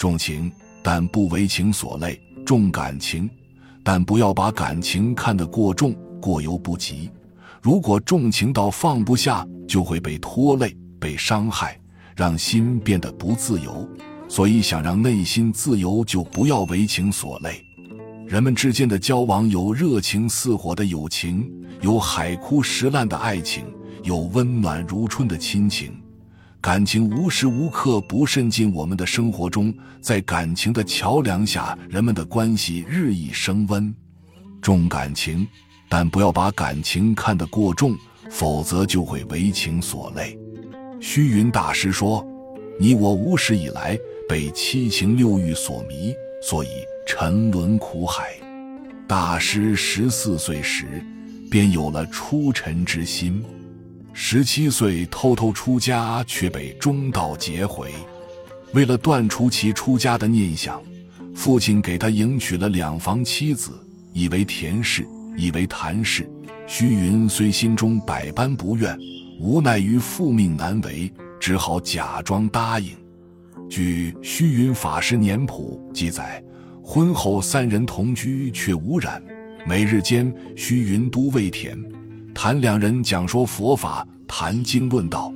重情，但不为情所累；重感情，但不要把感情看得过重、过犹不及。如果重情到放不下，就会被拖累、被伤害，让心变得不自由。所以，想让内心自由，就不要为情所累。人们之间的交往有热情似火的友情，有海枯石烂的爱情，有温暖如春的亲情。感情无时无刻不渗进我们的生活中，在感情的桥梁下，人们的关系日益升温。重感情，但不要把感情看得过重，否则就会为情所累。虚云大师说：“你我无始以来被七情六欲所迷，所以。”沉沦苦海，大师十四岁时便有了出尘之心。十七岁偷偷出家，却被中道劫回。为了断除其出家的念想，父亲给他迎娶了两房妻子，以为田氏，以为谭氏。虚云虽心中百般不愿，无奈于父命难违，只好假装答应。据虚云法师年谱记载。婚后三人同居却无染，每日间虚云都未田，谈两人讲说佛法，谈经论道。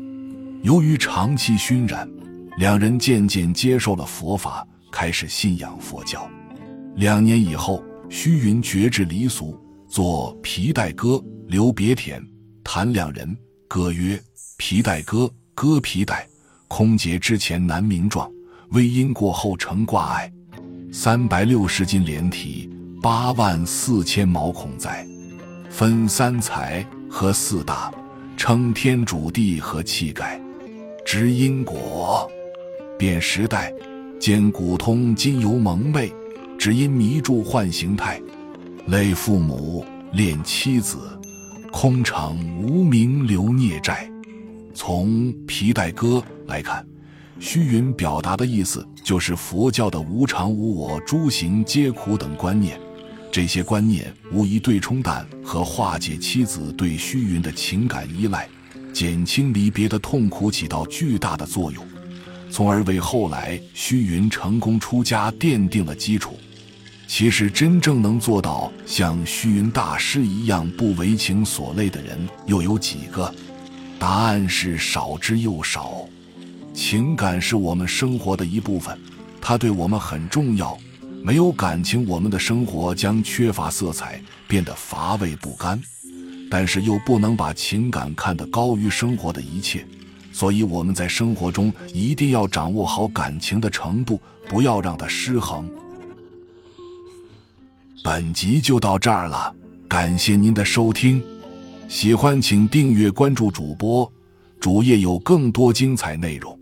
由于长期熏染，两人渐渐接受了佛法，开始信仰佛教。两年以后，虚云绝志离俗，作皮带歌留别田，谈两人歌曰：皮带歌，歌皮带，空劫之前难名状，微因过后成挂碍。三百六十斤连体，八万四千毛孔在，分三才和四大，称天主地和气概，知因果，辨时代，见古通今犹蒙昧，只因迷住幻形态，累父母恋妻子，空场无名留孽债。从皮带歌来看。虚云表达的意思就是佛教的无常、无我、诸行皆苦等观念，这些观念无疑对冲淡和化解妻子对虚云的情感依赖，减轻离别的痛苦起到巨大的作用，从而为后来虚云成功出家奠定了基础。其实，真正能做到像虚云大师一样不为情所累的人又有几个？答案是少之又少。情感是我们生活的一部分，它对我们很重要。没有感情，我们的生活将缺乏色彩，变得乏味不甘。但是又不能把情感看得高于生活的一切，所以我们在生活中一定要掌握好感情的程度，不要让它失衡。本集就到这儿了，感谢您的收听，喜欢请订阅关注主播，主页有更多精彩内容。